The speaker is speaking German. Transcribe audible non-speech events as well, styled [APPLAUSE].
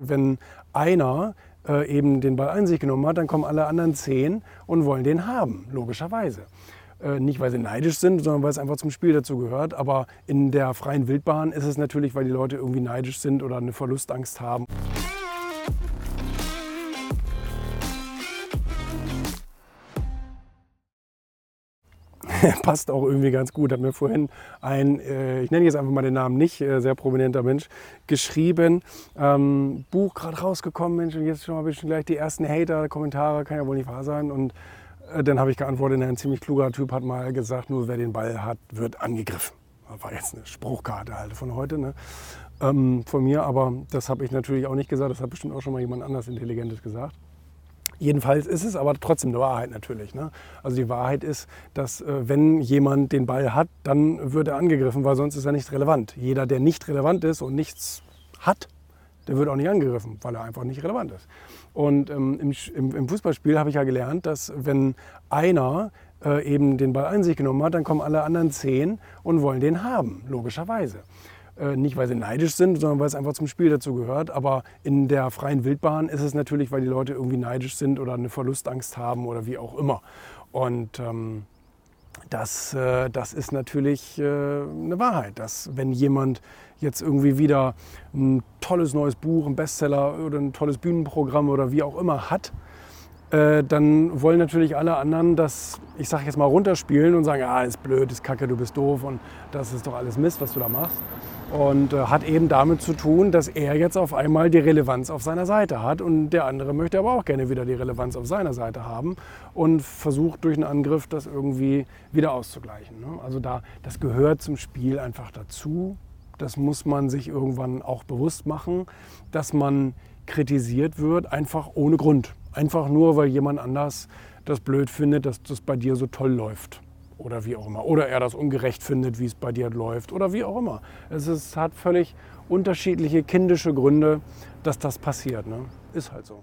Wenn einer äh, eben den Ball an sich genommen hat, dann kommen alle anderen zehn und wollen den haben, logischerweise. Äh, nicht, weil sie neidisch sind, sondern weil es einfach zum Spiel dazu gehört. Aber in der freien Wildbahn ist es natürlich, weil die Leute irgendwie neidisch sind oder eine Verlustangst haben. [LAUGHS] passt auch irgendwie ganz gut. Hat mir vorhin ein, äh, ich nenne jetzt einfach mal den Namen nicht, äh, sehr prominenter Mensch, geschrieben. Ähm, Buch gerade rausgekommen, Mensch, und jetzt schon mal ein bisschen gleich die ersten Hater-Kommentare, kann ja wohl nicht wahr sein. Und äh, dann habe ich geantwortet, ein ziemlich kluger Typ hat mal gesagt, nur wer den Ball hat, wird angegriffen. War jetzt eine Spruchkarte halt von heute, ne? ähm, von mir, aber das habe ich natürlich auch nicht gesagt, das hat bestimmt auch schon mal jemand anders Intelligentes gesagt. Jedenfalls ist es aber trotzdem eine Wahrheit natürlich. Ne? Also die Wahrheit ist, dass äh, wenn jemand den Ball hat, dann wird er angegriffen, weil sonst ist er nicht relevant. Jeder, der nicht relevant ist und nichts hat, der wird auch nicht angegriffen, weil er einfach nicht relevant ist. Und ähm, im, im, im, Fußballspiel habe ich ja gelernt, dass wenn einer äh, eben den Ball an sich genommen hat, dann kommen alle anderen zehn und wollen den haben, logischerweise. Äh, nicht, weil sie neidisch sind, sondern weil es einfach zum Spiel dazu gehört. Aber in der freien Wildbahn ist es natürlich, weil die Leute irgendwie neidisch sind oder eine Verlustangst haben oder wie auch immer. Und ähm, das, äh, das ist natürlich äh, eine Wahrheit, dass wenn jemand jetzt irgendwie wieder ein tolles neues Buch, ein Bestseller oder ein tolles Bühnenprogramm oder wie auch immer hat, äh, dann wollen natürlich alle anderen das, ich sag jetzt mal, runterspielen und sagen, ah, ist blöd, ist kacke, du bist doof und das ist doch alles Mist, was du da machst. Und äh, hat eben damit zu tun, dass er jetzt auf einmal die Relevanz auf seiner Seite hat und der andere möchte aber auch gerne wieder die Relevanz auf seiner Seite haben und versucht durch einen Angriff das irgendwie wieder auszugleichen. Ne? Also da, das gehört zum Spiel einfach dazu. Das muss man sich irgendwann auch bewusst machen, dass man kritisiert wird, einfach ohne Grund. Einfach nur, weil jemand anders das blöd findet, dass das bei dir so toll läuft oder wie auch immer. Oder er das ungerecht findet, wie es bei dir läuft oder wie auch immer. Es ist, hat völlig unterschiedliche kindische Gründe, dass das passiert. Ne? Ist halt so.